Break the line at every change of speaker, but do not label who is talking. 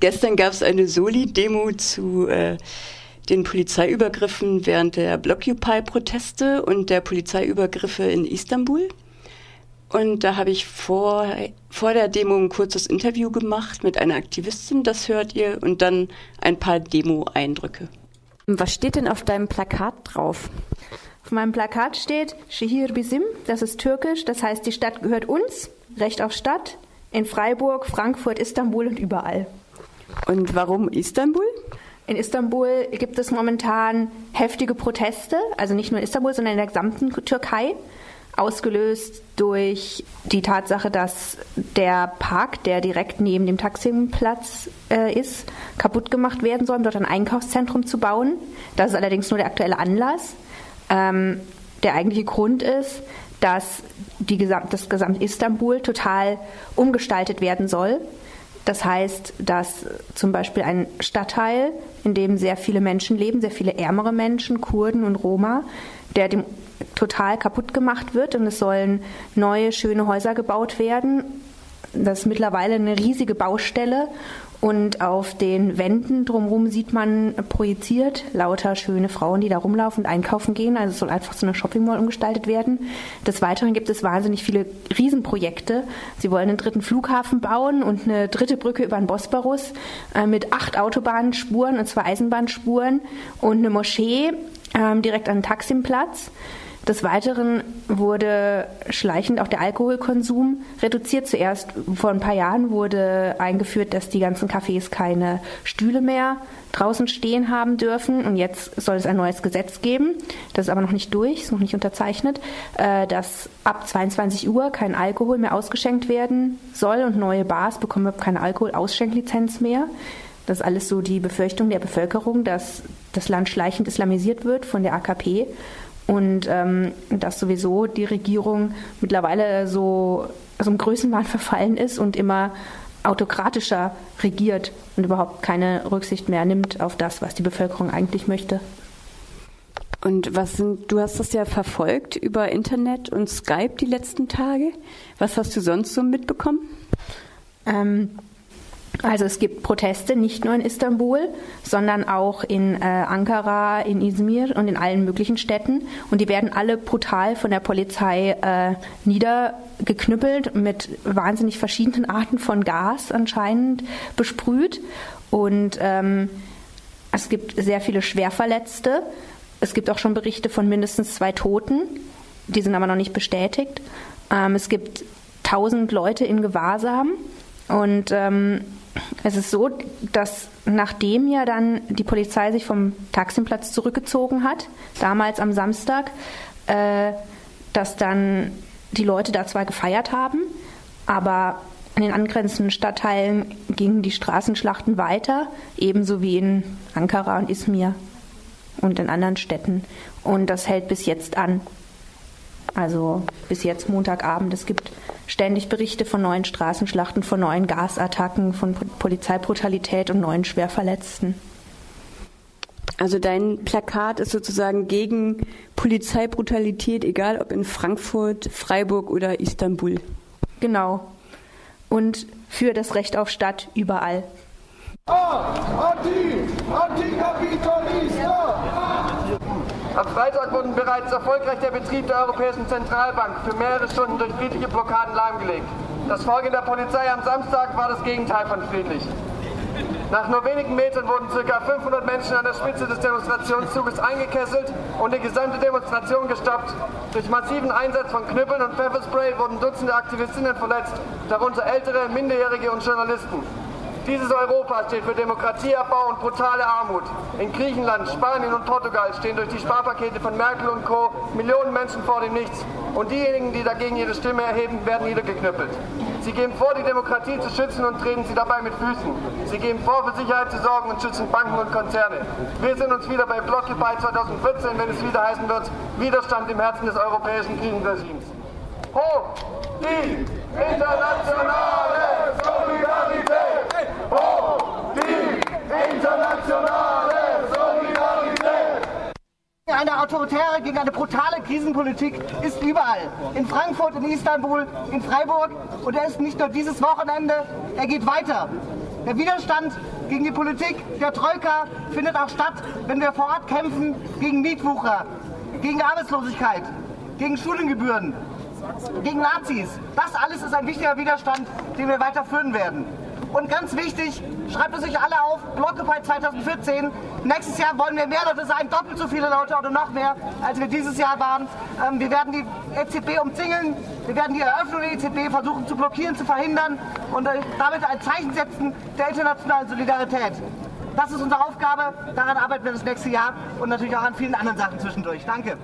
Gestern gab es eine Soli-Demo zu äh, den Polizeiübergriffen während der Blockupy-Proteste und der Polizeiübergriffe in Istanbul. Und da habe ich vor, vor der Demo ein kurzes Interview gemacht mit einer Aktivistin, das hört ihr, und dann ein paar Demo-Eindrücke.
Was steht denn auf deinem Plakat drauf?
Auf meinem Plakat steht Şehir bizim, das ist türkisch, das heißt, die Stadt gehört uns, Recht auf Stadt, in Freiburg, Frankfurt, Istanbul und überall.
Und warum Istanbul?
In Istanbul gibt es momentan heftige Proteste, also nicht nur in Istanbul, sondern in der gesamten Türkei, ausgelöst durch die Tatsache, dass der Park, der direkt neben dem Taximplatz äh, ist, kaputt gemacht werden soll, um dort ein Einkaufszentrum zu bauen. Das ist allerdings nur der aktuelle Anlass. Ähm, der eigentliche Grund ist, dass die Gesamt, das gesamte Istanbul total umgestaltet werden soll. Das heißt, dass zum Beispiel ein Stadtteil, in dem sehr viele Menschen leben, sehr viele ärmere Menschen, Kurden und Roma, der dem total kaputt gemacht wird und es sollen neue, schöne Häuser gebaut werden. Das ist mittlerweile eine riesige Baustelle und auf den Wänden drumherum sieht man projiziert lauter schöne Frauen, die da rumlaufen und einkaufen gehen. Also es soll einfach so eine Shopping Mall umgestaltet werden. Des Weiteren gibt es wahnsinnig viele Riesenprojekte. Sie wollen einen dritten Flughafen bauen und eine dritte Brücke über den Bosporus äh, mit acht Autobahnspuren und zwei Eisenbahnspuren und eine Moschee ähm, direkt an den Taximplatz. Des Weiteren wurde schleichend auch der Alkoholkonsum reduziert. Zuerst vor ein paar Jahren wurde eingeführt, dass die ganzen Cafés keine Stühle mehr draußen stehen haben dürfen. Und jetzt soll es ein neues Gesetz geben. Das ist aber noch nicht durch, ist noch nicht unterzeichnet, äh, dass ab 22 Uhr kein Alkohol mehr ausgeschenkt werden soll und neue Bars bekommen keine Alkoholausschenklizenz mehr. Das ist alles so die Befürchtung der Bevölkerung, dass das Land schleichend islamisiert wird von der AKP und ähm, dass sowieso die Regierung mittlerweile so also im Größenwahn verfallen ist und immer autokratischer regiert und überhaupt keine Rücksicht mehr nimmt auf das, was die Bevölkerung eigentlich möchte.
Und was sind, du hast das ja verfolgt über Internet und Skype die letzten Tage. Was hast du sonst so mitbekommen?
Ähm, also es gibt Proteste nicht nur in Istanbul, sondern auch in äh, Ankara, in Izmir und in allen möglichen Städten. Und die werden alle brutal von der Polizei äh, niedergeknüppelt, mit wahnsinnig verschiedenen Arten von Gas anscheinend besprüht. Und ähm, es gibt sehr viele Schwerverletzte. Es gibt auch schon Berichte von mindestens zwei Toten. Die sind aber noch nicht bestätigt. Ähm, es gibt tausend Leute in Gewahrsam. Und ähm, es ist so, dass nachdem ja dann die Polizei sich vom Taximplatz zurückgezogen hat, damals am Samstag, äh, dass dann die Leute da zwar gefeiert haben, aber in den angrenzenden Stadtteilen gingen die Straßenschlachten weiter, ebenso wie in Ankara und Izmir und in anderen Städten. Und das hält bis jetzt an. Also bis jetzt Montagabend. Es gibt ständig Berichte von neuen Straßenschlachten, von neuen Gasattacken, von Polizeibrutalität und neuen Schwerverletzten.
Also dein Plakat ist sozusagen gegen Polizeibrutalität, egal ob in Frankfurt, Freiburg oder Istanbul.
Genau. Und für das Recht auf Stadt überall. Ah, anti,
Antikapitalista! Am Freitag wurde bereits erfolgreich der Betrieb der Europäischen Zentralbank für mehrere Stunden durch friedliche Blockaden lahmgelegt. Das Vorgehen der Polizei am Samstag war das Gegenteil von friedlich. Nach nur wenigen Metern wurden ca. 500 Menschen an der Spitze des Demonstrationszuges eingekesselt und die gesamte Demonstration gestoppt. Durch massiven Einsatz von Knüppeln und Pfefferspray wurden Dutzende Aktivistinnen verletzt, darunter ältere, Minderjährige und Journalisten. Dieses Europa steht für Demokratieabbau und brutale Armut. In Griechenland, Spanien und Portugal stehen durch die Sparpakete von Merkel und Co. Millionen Menschen vor dem Nichts. Und diejenigen, die dagegen ihre Stimme erheben, werden niedergeknüppelt. Sie geben vor, die Demokratie zu schützen und treten sie dabei mit Füßen. Sie geben vor, für Sicherheit zu sorgen und schützen Banken und Konzerne. Wir sind uns wieder bei Blockupy 2014, wenn es wieder heißen wird, Widerstand im Herzen des europäischen Krisenregimes. Hoch die internationale Solidarität! Hoch die internationale Solidarität!
Eine autoritäre, gegen eine brutale Krisenpolitik ist überall. In Frankfurt, in Istanbul, in Freiburg. Und er ist nicht nur dieses Wochenende, er geht weiter. Der Widerstand gegen die Politik der Troika findet auch statt, wenn wir vor Ort kämpfen gegen Mietwucher, gegen Arbeitslosigkeit, gegen Studiengebühren, gegen Nazis. Das alles ist ein wichtiger Widerstand, den wir weiterführen werden. Und ganz wichtig, schreibt es sich alle auf, Blockupy 2014. Nächstes Jahr wollen wir mehr Leute sein, doppelt so viele Leute oder noch mehr, als wir dieses Jahr waren. Ähm, wir werden die EZB umzingeln, wir werden die Eröffnung der EZB versuchen zu blockieren, zu verhindern und äh, damit ein Zeichen setzen der internationalen Solidarität. Das ist unsere Aufgabe, daran arbeiten wir das nächste Jahr und natürlich auch an vielen anderen Sachen zwischendurch. Danke.